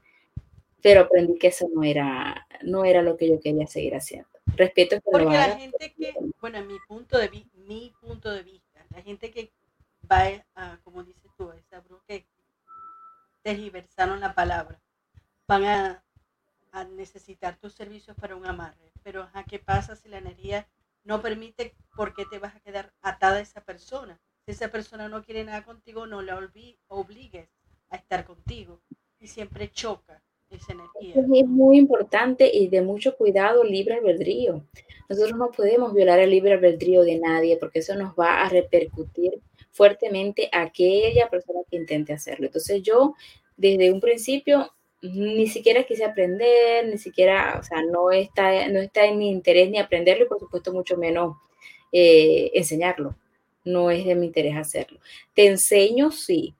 pero aprendí que eso no era, no era lo que yo quería seguir haciendo. Respeto que Porque la gente que, bueno, en mi punto de, mi punto de vista, la gente que va a, como dices tú, esa que tergiversaron la palabra, van a, a necesitar tus servicios para un amarre. Pero, ¿a ¿qué pasa si la energía no permite por qué te vas a quedar atada a esa persona? Si esa persona no quiere nada contigo, no la obligues a estar contigo y siempre choca esa energía. Es muy importante y de mucho cuidado libre albedrío. Nosotros no podemos violar el libre albedrío de nadie porque eso nos va a repercutir fuertemente a aquella persona que intente hacerlo. Entonces yo desde un principio ni siquiera quise aprender, ni siquiera, o sea, no está, no está en mi interés ni aprenderlo y por supuesto mucho menos eh, enseñarlo. No es de mi interés hacerlo. Te enseño, sí,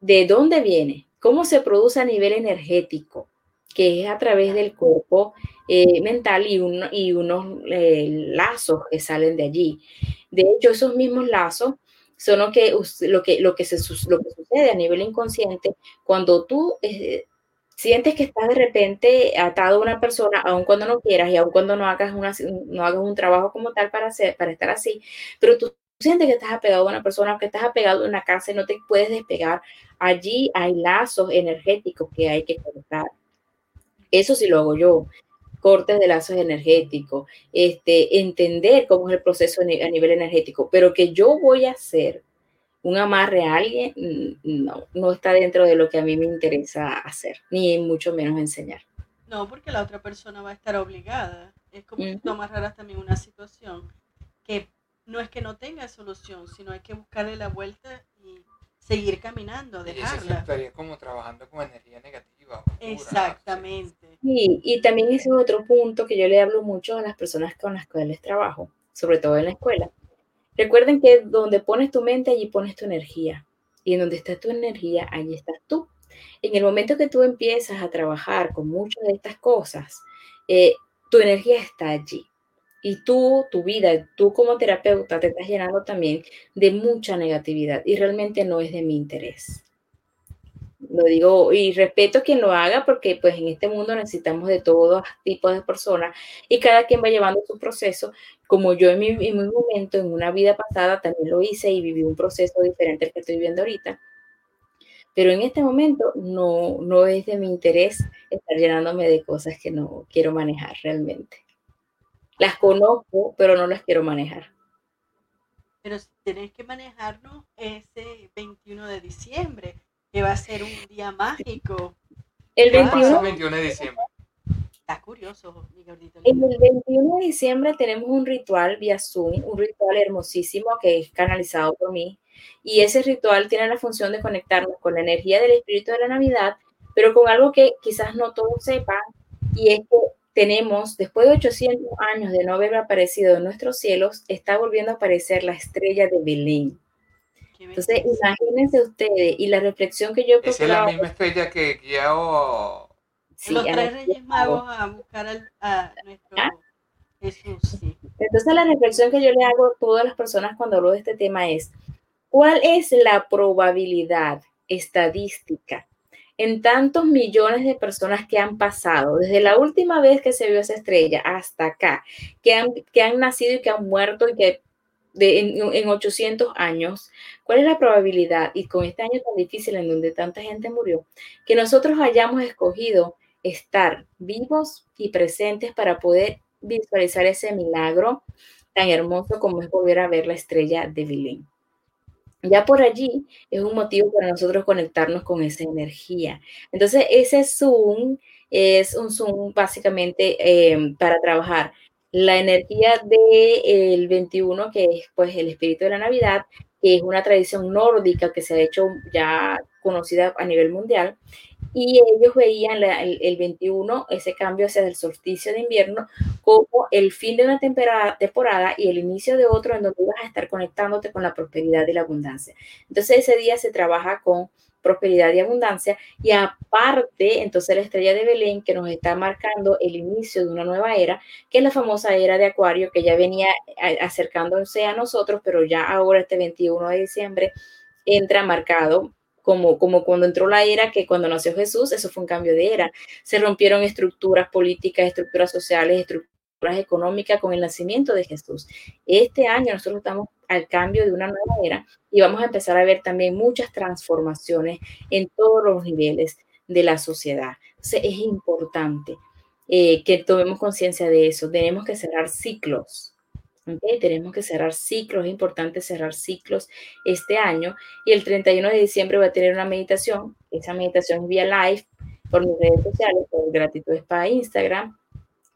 de dónde viene, cómo se produce a nivel energético, que es a través del cuerpo eh, mental y, y unos eh, lazos que salen de allí. De hecho, esos mismos lazos son lo que, lo que, lo que, se, lo que sucede a nivel inconsciente cuando tú eh, sientes que estás de repente atado a una persona, aun cuando no quieras y aun cuando no hagas, una, no hagas un trabajo como tal para, hacer, para estar así, pero tú sientes que estás apegado a una persona, que estás apegado a una casa y no te puedes despegar, allí hay lazos energéticos que hay que cortar. Eso sí lo hago yo. Cortes de lazos energéticos, este, entender cómo es el proceso a nivel energético, pero que yo voy a hacer un amarre a alguien, mm, no, no está dentro de lo que a mí me interesa hacer, ni mucho menos enseñar. No, porque la otra persona va a estar obligada. Es como si tú amarraras también una situación que no es que no tenga solución, sino hay que buscarle la vuelta y seguir caminando, dejarla. Y estaría como trabajando con energía negativa. Exactamente. Y, y también ese es otro punto que yo le hablo mucho a las personas con las cuales trabajo, sobre todo en la escuela. Recuerden que donde pones tu mente, allí pones tu energía. Y en donde está tu energía, allí estás tú. En el momento que tú empiezas a trabajar con muchas de estas cosas, eh, tu energía está allí. Y tú, tu vida, tú como terapeuta te estás llenando también de mucha negatividad y realmente no es de mi interés. Lo digo y respeto a quien lo haga porque pues en este mundo necesitamos de todo tipo de personas y cada quien va llevando su proceso. Como yo en mi, en mi momento, en una vida pasada, también lo hice y viví un proceso diferente al que estoy viviendo ahorita. Pero en este momento no, no es de mi interés estar llenándome de cosas que no quiero manejar realmente. Las conozco, pero no las quiero manejar. Pero si tenés que manejarlo ese 21 de diciembre, que va a ser un día mágico. El 21, 21 de diciembre. Está curioso, mi gordito. El 21 de diciembre tenemos un ritual vía Zoom, un ritual hermosísimo que es canalizado por mí. Y ese ritual tiene la función de conectarnos con la energía del espíritu de la Navidad, pero con algo que quizás no todos sepan, y es que tenemos, después de 800 años de no haber aparecido en nuestros cielos, está volviendo a aparecer la estrella de Belén. Entonces, imagínense ustedes, y la reflexión que yo he Esa es la misma estrella que guió sí, los tres reyes magos a buscar a nuestro ¿Ah? Jesús. Entonces, la reflexión que yo le hago a todas las personas cuando hablo de este tema es, ¿cuál es la probabilidad estadística en tantos millones de personas que han pasado, desde la última vez que se vio esa estrella hasta acá, que han, que han nacido y que han muerto y que en, en, 800 años, ¿cuál es la probabilidad, y con este año tan difícil en donde tanta gente murió, que nosotros hayamos escogido estar vivos y presentes para poder visualizar ese milagro tan hermoso como es volver a ver la estrella de Belén. Ya por allí es un motivo para nosotros conectarnos con esa energía. Entonces, ese Zoom es un Zoom básicamente eh, para trabajar la energía del 21, que es pues el espíritu de la Navidad, que es una tradición nórdica que se ha hecho ya conocida a nivel mundial, y ellos veían el, 21, ese cambio hacia el solsticio de invierno, como el fin de una temporada, temporada y el inicio de otro en donde vas a estar conectándote con la prosperidad y la abundancia. Entonces ese día se trabaja con prosperidad y abundancia. Y aparte, entonces la estrella de Belén que nos está marcando el inicio de una nueva era, que es la famosa era de Acuario, que ya venía acercándose a nosotros, pero ya ahora este 21 de diciembre entra marcado como, como cuando entró la era, que cuando nació Jesús, eso fue un cambio de era. Se rompieron estructuras políticas, estructuras sociales, estructuras económicas con el nacimiento de Jesús. Este año nosotros estamos al cambio de una nueva era y vamos a empezar a ver también muchas transformaciones en todos los niveles de la sociedad. Entonces es importante eh, que tomemos conciencia de eso. Tenemos que cerrar ciclos. Tenemos que cerrar ciclos, es importante cerrar ciclos este año. Y el 31 de diciembre va a tener una meditación. Esa meditación es vía live por mis redes sociales, por Gratitud Spa Instagram,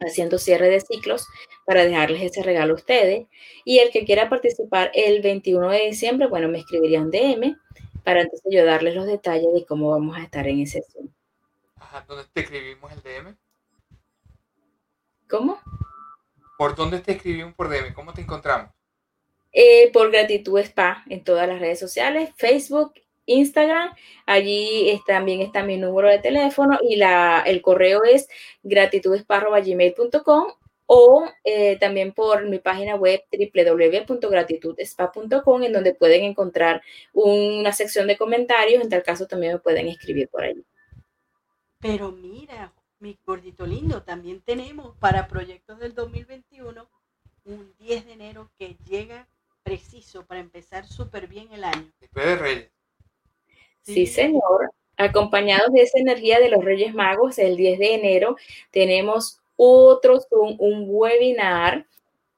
haciendo cierre de ciclos para dejarles ese regalo a ustedes. Y el que quiera participar el 21 de diciembre, bueno, me escribirían DM para entonces yo darles los detalles de cómo vamos a estar en ese Zoom. Ajá, ¿dónde te escribimos el DM? ¿Cómo? ¿Por dónde te escribimos por DM? ¿Cómo te encontramos? Eh, por Gratitud Spa en todas las redes sociales, Facebook, Instagram. Allí también está mi número de teléfono y la, el correo es gratitudespa.gmail.com o eh, también por mi página web www.gratitudspa.com en donde pueden encontrar una sección de comentarios. En tal caso también me pueden escribir por allí. Pero mira, mi gordito lindo, también tenemos para proyectos del 2021 un 10 de enero que llega preciso para empezar súper bien el año. Después de Reyes. Sí, señor. Acompañados de esa energía de los Reyes Magos, el 10 de enero tenemos otro un webinar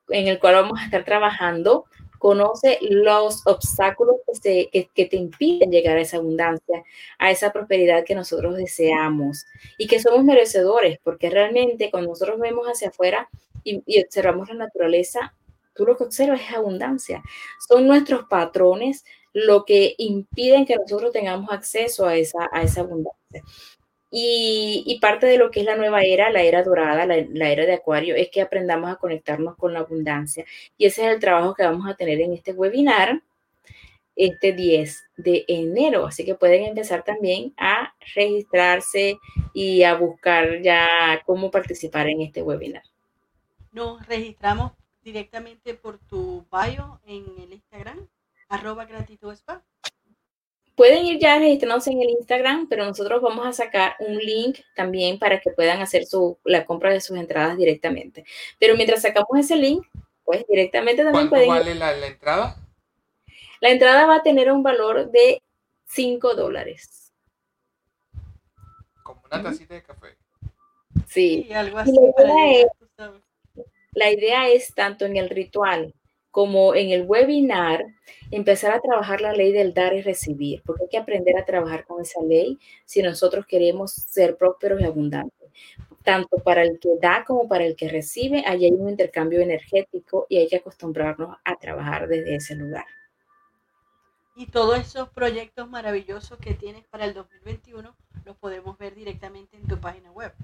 en el cual vamos a estar trabajando. Conoce los obstáculos que, que, te impiden llegar a esa abundancia, a esa prosperidad que nosotros deseamos y que somos merecedores, porque realmente cuando nosotros vemos hacia afuera y, y observamos la naturaleza, tú lo que observas es abundancia. Son nuestros patrones, lo que impiden que nosotros tengamos acceso a esa, a esa abundancia. Y, parte de lo que es la nueva era, la era dorada, la, era de Acuario, es que aprendamos a conectarnos con la abundancia. Y ese es el trabajo que vamos a tener en este webinar, este 10 de enero. Así que pueden empezar también a registrarse y a buscar ya cómo participar en este webinar. Nos registramos directamente por tu bio en el Instagram arroba gratitud spa. Pueden ir ya registrándose en el Instagram, pero nosotros vamos a sacar un link también para que puedan hacer su, la compra de sus entradas directamente. Pero mientras sacamos ese link, pues directamente también pueden... ¿Cuál vale la, entrada? La entrada va a tener un valor de 5 dólares. Como una tacita de café. Sí. algo así. la idea es tanto en el ritual como en el webinar, empezar a trabajar la ley del dar y recibir, porque hay que aprender a trabajar con esa ley si nosotros queremos ser prósperos y abundantes. Tanto para el que da como para el que recibe, allí hay un intercambio energético y hay que acostumbrarnos a trabajar desde ese lugar. Y todos esos proyectos maravillosos que tienes para el 2021 los podemos ver directamente en tu página web.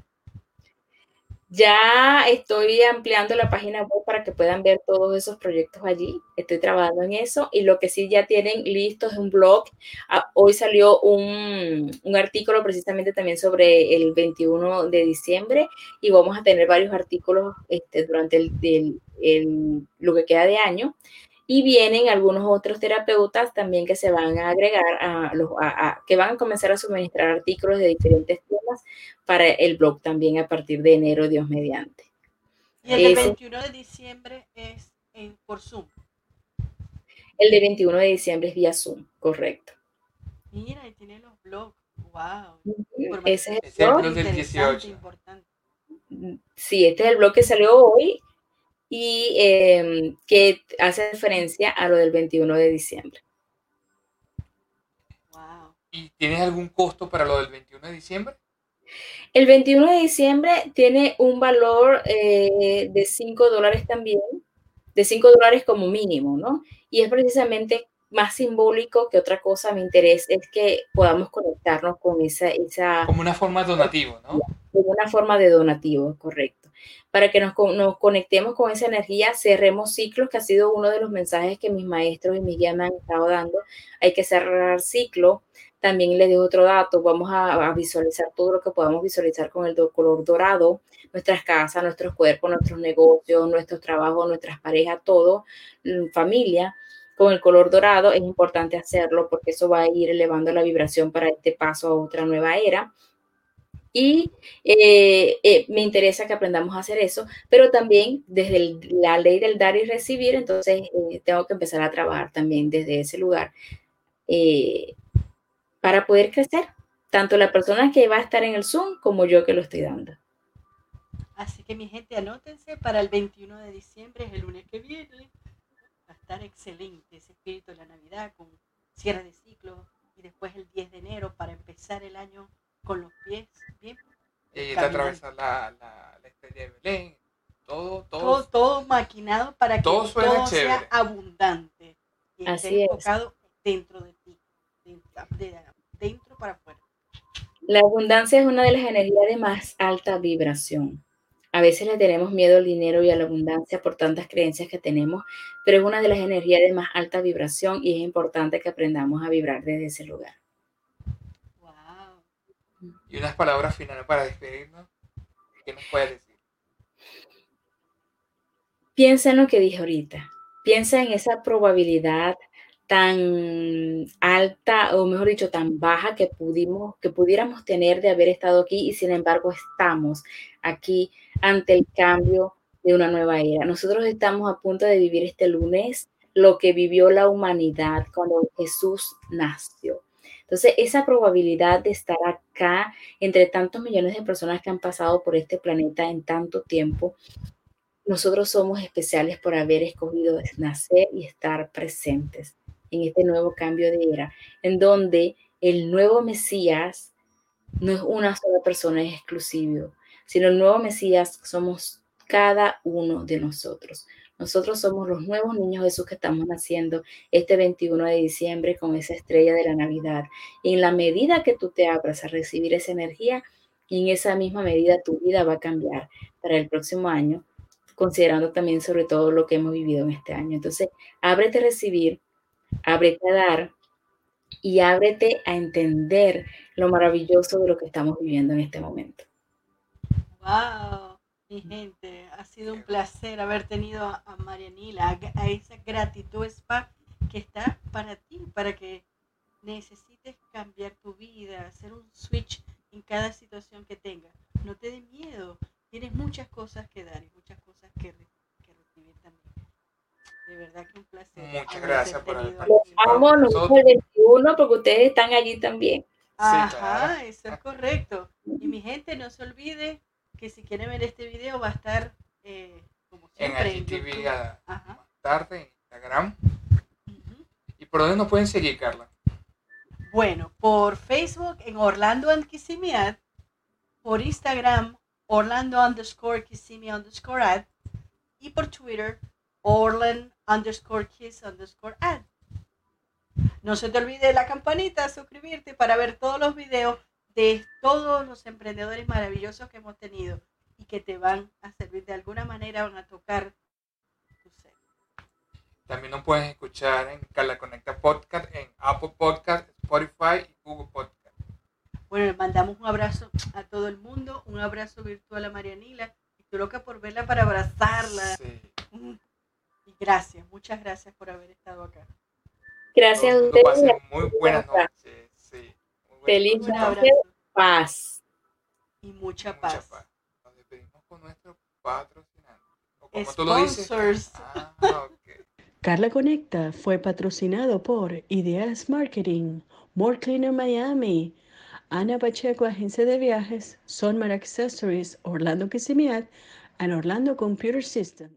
Ya estoy ampliando la página web para que puedan ver todos esos proyectos allí. Estoy trabajando en eso y lo que sí ya tienen listo es un blog. Ah, hoy salió un, artículo precisamente también sobre el 21 de diciembre y vamos a tener varios artículos este, durante el, lo que queda de año. Y vienen algunos otros terapeutas también que se van a agregar, a los, que van a comenzar a suministrar artículos de diferentes temas para el blog también a partir de enero, Dios mediante. Y el 21 de diciembre es por Zoom. El de 21 de diciembre es vía Zoom, correcto. Mira, ahí tiene los blogs. Wow. Ese es el blog del 18. Sí, este es el blog que salió hoy y em, que hace referencia a lo del 21 de diciembre. ¿Y tienes algún costo para lo del 21 de diciembre? El 21 de diciembre tiene un valor eh, de 5 dólares también, de 5 dólares como mínimo, ¿no? Y es precisamente más simbólico que otra cosa. Mi interés es que podamos conectarnos con esa... esa como una forma de donativo, ¿no? Como una forma de donativo, correcto. Para que nos, nos, conectemos con esa energía, cerremos ciclos, que ha sido uno de los mensajes que mis maestros y mis guías me han estado dando. Hay que cerrar ciclo, también les dejo otro dato, vamos a, visualizar todo lo que podamos visualizar con el color dorado, nuestras casas, nuestros cuerpos, nuestros negocios, nuestros trabajos, nuestras parejas, todo, mm, familia, con el color dorado. Es importante hacerlo porque eso va a ir elevando la vibración para este paso a otra nueva era. Y eh, eh, me interesa que aprendamos a hacer eso, pero también desde la ley del dar y recibir, entonces eh, tengo que empezar a trabajar también desde ese lugar para poder crecer, tanto la persona que va a estar en el Zoom como yo que lo estoy dando. Así que mi gente, anótense para el 21 de diciembre, es el lunes que viene. Va a estar excelente ese espíritu de la Navidad con cierre de ciclo y después el 10 de enero para empezar el año con los pies bien. Y atravesar la, la, la estrella de Belén, todo, todo, todo, maquinado para que todo, sea abundante y esté enfocado dentro de ti, de, dentro para afuera. La abundancia es una de las energías de más alta vibración. A veces le tenemos miedo al dinero y a la abundancia por tantas creencias que tenemos, pero es una de las energías de más alta vibración y es importante que aprendamos a vibrar desde ese lugar. Y unas palabras finales para despedirnos. ¿Qué nos puedes decir? Piensa en lo que dije ahorita. Piensa en esa probabilidad tan alta, o mejor dicho, tan baja que pudimos, que pudiéramos tener de haber estado aquí y sin embargo estamos aquí ante el cambio de una nueva era. Nosotros estamos a punto de vivir este lunes lo que vivió la humanidad cuando Jesús nació. Entonces, esa probabilidad de estar acá entre tantos millones de personas que han pasado por este planeta en tanto tiempo, nosotros somos especiales por haber escogido nacer y estar presentes en este nuevo cambio de era, en donde el nuevo Mesías no es una sola persona, es exclusivo, sino el nuevo Mesías somos cada uno de nosotros. Nosotros somos los nuevos niños Jesús que estamos naciendo este 21 de diciembre con esa estrella de la Navidad. Y en la medida que tú te abras a recibir esa energía, en esa misma medida tu vida va a cambiar para el próximo año, considerando también sobre todo lo que hemos vivido en este año. Entonces, ábrete a recibir, ábrete a dar y ábrete a entender lo maravilloso de lo que estamos viviendo en este momento. Wow, mi gente, ha sido un placer haber tenido a Marianila, a esa gratitud spa que está para ti, para que necesites cambiar tu vida, hacer un switch en cada situación que tengas. No te dé miedo, tienes muchas cosas que dar y muchas cosas que, que recibir también. De verdad que un placer. Muchas gracias por haber participado. el 21 porque ustedes están allí también. Ajá, eso es correcto. Y mi gente, no se olvide que si quieren ver este video va a estar eh, como siempre en IGTV a, más tarde en Instagram. ¿Y por dónde nos pueden seguir, Carla? Bueno, por Facebook en Orlando and Kissimmee por Instagram Orlando underscore Kissimmee underscore ad y por Twitter Orland underscore kiss underscore ad. No se te olvide la campanita, suscribirte para ver todos los videos de todos los emprendedores maravillosos que hemos tenido y que te van a servir de alguna manera, van a tocar tu ser. También nos pueden escuchar en Carla Conecta Podcast, en Apple Podcast, Spotify y Google Podcast. Bueno, le mandamos un abrazo a todo el mundo, un abrazo virtual a Marianila. Estoy loca por verla para abrazarla. Sí. Mm. Y gracias, muchas gracias por haber estado acá. Gracias a ustedes. Muy buenas noches. Feliz noche, paz. Y mucha, paz. Nos despedimos con nuestro patrocinante. como tú lo dices. Ah, Carla Conecta fue patrocinado por Ideas Marketing, More Cleaner Miami, Ana Pacheco, Agencia de Viajes, Sonmar Accessories, Orlando Kissimmee, and Orlando Computer System.